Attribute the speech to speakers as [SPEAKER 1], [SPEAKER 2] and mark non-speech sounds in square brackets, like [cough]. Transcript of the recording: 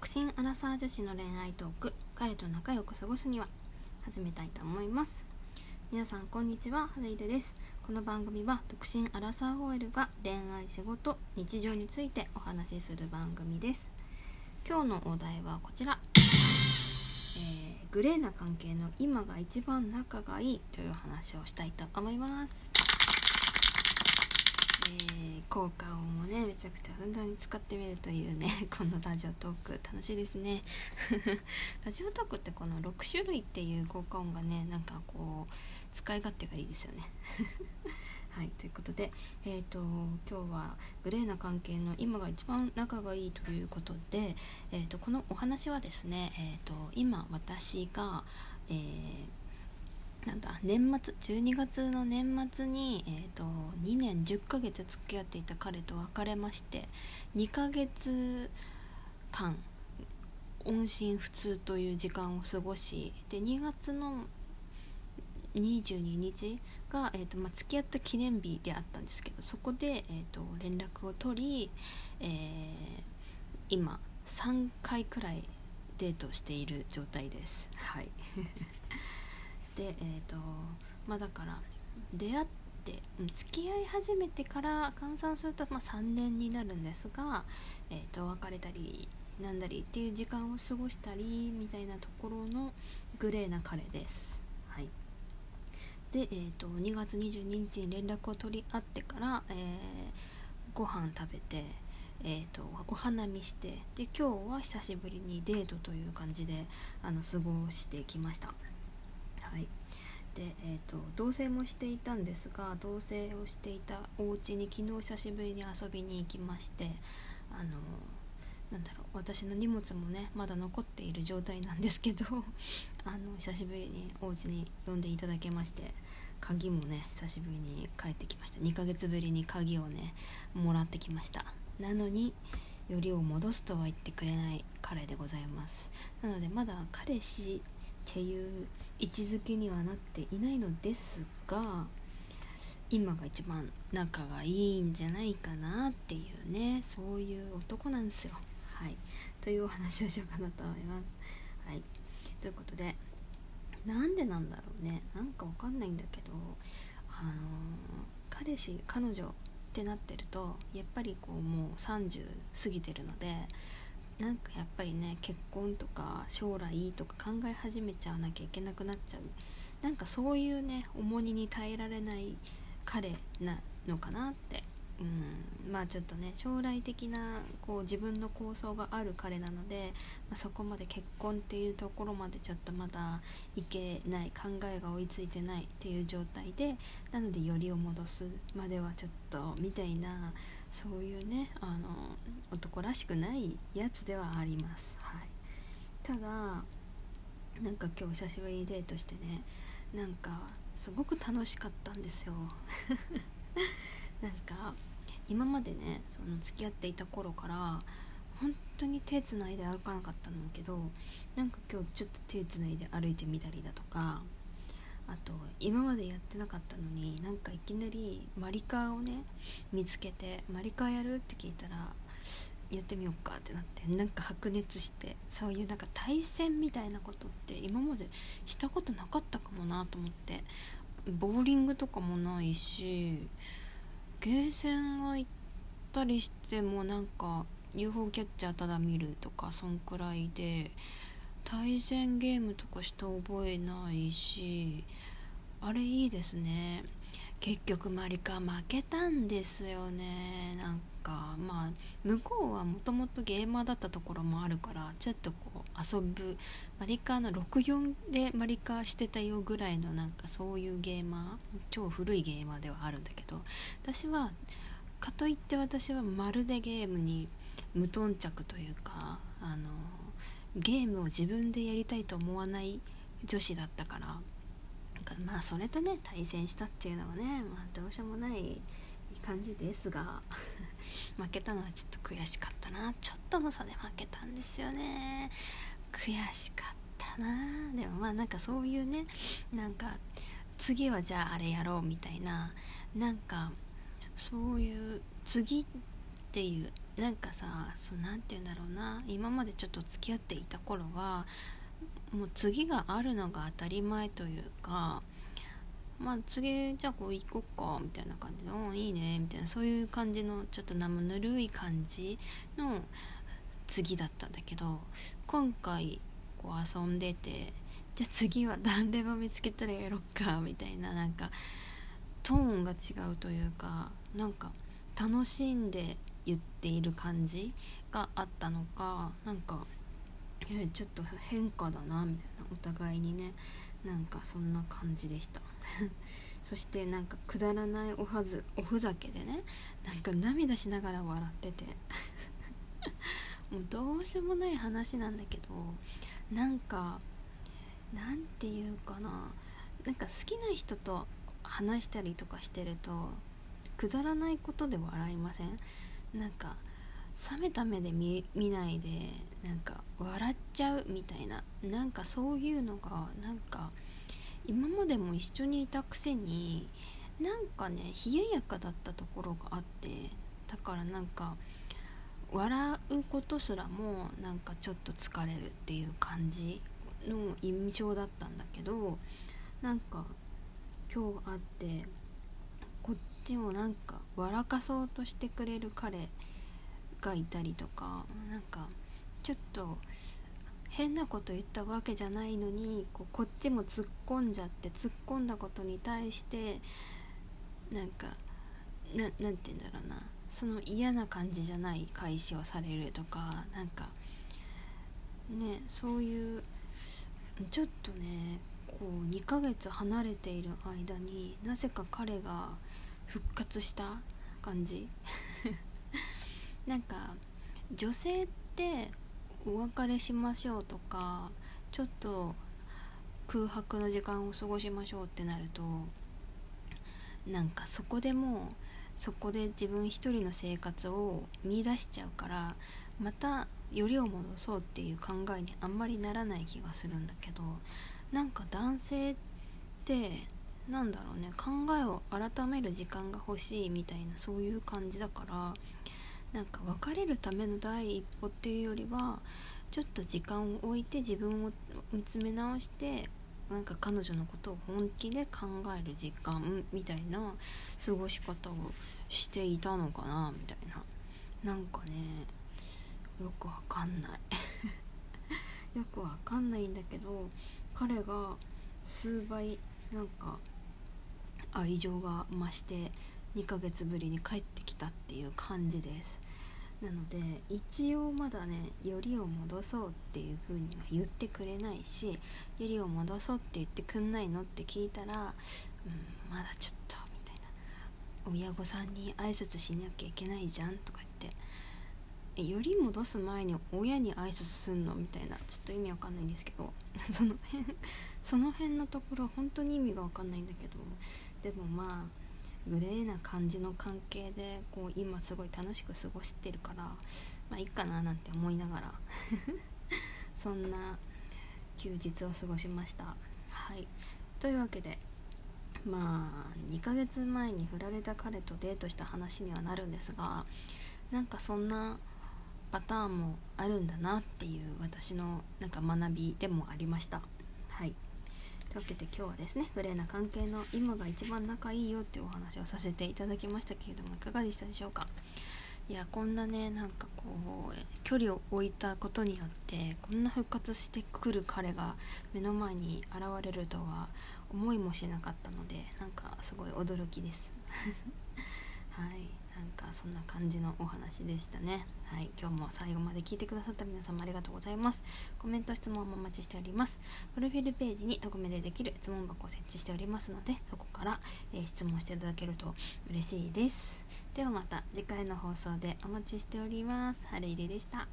[SPEAKER 1] 独身アラサー女子の恋愛トーク。彼と仲良く過ごすには。始めたいと思います。皆さんこんにちは。春いるです。この番組は独身アラサー OL が恋愛仕事日常についてお話しする番組です。今日のお題はこちら、えー、グレーな関係の今が一番仲がいいという話をしたいと思います。ー、効果音もねめちゃくちゃふんだんに使ってみるというね [laughs] このラジオトーク楽しいですね。[laughs] ラジオトークってこの6種類っていう効果音がねなんかこう使い勝手がいいですよね。[laughs] はいということでえっ、ー、と今日はグレーな関係の今が一番仲がいいということで、えーと、このお話はですね、えーと、今私が、えーなんだ年末12月の年末に、えーと、2年10ヶ月付き合っていた彼と別れまして2ヶ月間音信不通という時間を過ごしで2月の22日が、えーとまあ、付き合った記念日であったんですけどそこで、えーと、連絡を取り、えー、今3回くらいデートしている状態です。はいでえっ、ー、とまあだから出会って付き合い始めてから換算すると、まあ、3年になるんですが、えーと、別れたりなんだりっていう時間を過ごしたりみたいなところのグレーな彼です。はい、で、えーと、2月22日に連絡を取り合ってから、えー、ご飯食べて、えーとお花見してで今日は久しぶりにデートという感じであの過ごしてきました。はい。でえーと、同棲もしていたんですが同棲をしていたお家に昨日久しぶりに遊びに行きましてあのなんだろう私の荷物もねまだ残っている状態なんですけど [laughs] あの久しぶりにお家に呼んでいただけまして鍵もね久しぶりに帰ってきました。2ヶ月ぶりに鍵をねもらってきました。なのによりを戻すとは言ってくれない彼でございます。なのでまだ彼氏っていう位置づけにはなっていないのですが今が一番仲がいいんじゃないかなっていうねそういう男なんですよ。はいというお話をしようかなと思います。はいということでなんでなんだろうねなんかわかんないんだけどあのー、彼氏彼女ってなってるとやっぱりこうもう30過ぎてるのでなんかやっぱりね結婚とか将来とか考え始めちゃわなきゃいけなくなっちゃう。なんかそういうね重荷に耐えられない彼なのかなって。うん。まあちょっとね将来的なこう自分の構想がある彼なので、まあ、そこまで結婚っていうところまでちょっとまだいけない考えが追いついてないっていう状態でなのでよりを戻すまではちょっとみたいなそういうねあの男らしくないやつではあります、はい、ただなんか今日久しぶりにデートしてねなんかすごく楽しかったんですよ。[laughs] なんか今までねその付き合っていた頃から本当に手つないで歩かなかったんだけどなんか今日ちょっと手つないで歩いてみたりだとかあと今までやってなかったのになんかいきなりマリカーをね見つけてマリカーやるって聞いたらやってみようかってなってなんか白熱してそういうなんか対戦みたいなことって今までしたことなかったかもなと思ってボーリングとかもないしゲーセンが行ったりしてもなんか UFO キャッチャーただ見るとかそんくらいで対戦ゲームとかした覚えないしあれいいですね。結局マリカ負けたんですよね。なんかまあ向こうはもともとゲーマーだったところもあるからちょっとこう遊ぶマリカの64でマリカしてたよぐらいのなんかそういうゲーマー超古いゲーマーではあるんだけど私はかといって私はまるでゲームに無頓着というかあのゲームを自分でやりたいと思わない女子だったからまあそれとね対戦したっていうのはね、まあ、どうしようもない感じですが [laughs] 負けたのはちょっと悔しかったな。ちょっとの差で負けたんですよね。悔しかったな。でもまあなんかそういうねなんか次はじゃああれやろうみたいななんかそういう次っていうなんかさそうなんて言うんだろうな。今までちょっと付き合っていた頃はもう次があるのが当たり前というかまあ次じゃあこう行こっかみたいな感じで「うんいいね」みたいなそういう感じのちょっと生ぬるい感じの次だったんだけど今回こう遊んでてじゃあ次は誰レバ見つけたらやろっかみたいななんかトーンが違うというかなんか楽しんで言っている感じがあったのかなんかちょっと変化だなみたいなお互いにねなんかそんな感じでした。[laughs] そしてなんかくだらないおはずおふざけでねなんか涙しながら笑ってて。[laughs] もうどうしようもない話なんだけどなんかなんていうかななんか好きな人と話したりとかしてるとくだらないことで笑いません？なんか冷めた目で見ないでなんか笑っちゃうみたいななんかそういうのがなんか今までも一緒にいたくせになんかね冷ややかだったところがあってだからなんか笑うことすらもなんかちょっと疲れるっていう感じの印象だったんだけどなんか今日会ってちもなんか笑かそうとしてくれる彼がいたりとかなんかちょっと変なこと言ったわけじゃないのにこうこっちも突っ込んじゃって突っ込んだことに対してなんかななんて言うんだろうなその嫌な感じじゃない返しをされるとかなんかねそういうちょっとねこう2ヶ月離れている間になぜか彼が復活した感じ？[laughs] なんか女性ってお別れしましょうとかちょっと空白の時間を過ごしましょうってなるとなんかそこでもうそこで自分一人の生活を見出しちゃうからまたよりを戻そうっていう考えにあんまりならない気がするんだけどなんか男性ってなんだろうね。考えを改める時間が欲しいみたいなそういう感じだからなんか別れるための第一歩っていうよりはちょっと時間を置いて自分を見つめ直してなんか彼女のことを本気で考える時間みたいな過ごし方をしていたのかなみたいな。なんかねよくわかんない。[laughs] よくわかんないんだけど彼が数倍なんか愛情が増して2ヶ月ぶりに帰ってきたっていう感じです。なので一応まだねよりを戻そうっていう風には言ってくれないしよりを戻そうって言ってくんないのって聞いたら、うん、まだちょっとみたいな。親御さんに挨拶しなきゃいけないじゃんとか言ってより戻す前に親に挨拶すんのみたいなちょっと意味わかんないんですけど [laughs] その辺その辺のところ本当に意味がわかんないんだけどでもまあグレーな感じの関係でこう今すごい楽しく過ごしてるからまあいいかななんて思いながら [laughs] そんな休日を過ごしました。はい。というわけでまあ2ヶ月前に振られた彼とデートした話にはなるんですがなんかそんなパターンもあるんだなっていう私のなんか学びでもありました。はい。というわけで今日はですねグレーな関係の今が一番仲いいよっていうお話をさせていただきましたけれどもいかがでしたでしょうか？いやこんなねなんかこう距離を置いたことによってこんな復活してくる彼が目の前に現れるとは思いもしなかったのでなんかすごい驚きです。[laughs] はい。なんかそんな感じのお話でしたね。はい。今日も最後まで聞いてくださった皆様ありがとうございます。コメント質問もお待ちしております。プロフィールページに匿名でできる質問箱を設置しておりますのでそこから、えー、質問していただけると嬉しいです。ではまた次回の放送でお待ちしております。ハレイレでした。